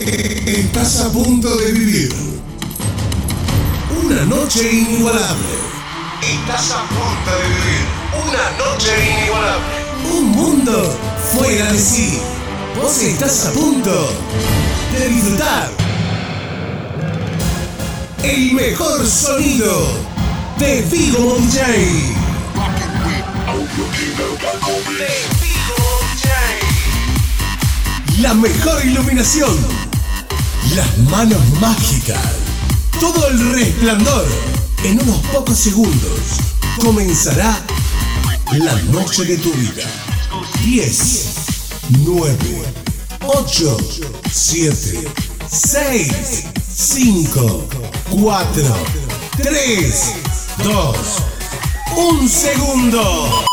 Estás a punto de vivir una noche inigualable. Estás a punto de vivir una noche inigualable. Un mundo fuera de sí. Vos estás a punto de disfrutar el mejor sonido de Vigo DJ. La mejor iluminación. Manos mágicas. Todo el resplandor. En unos pocos segundos comenzará la noche de tu vida. 10, 9, 8, 7, 6, 5, 4, 3, 2, 1 segundo.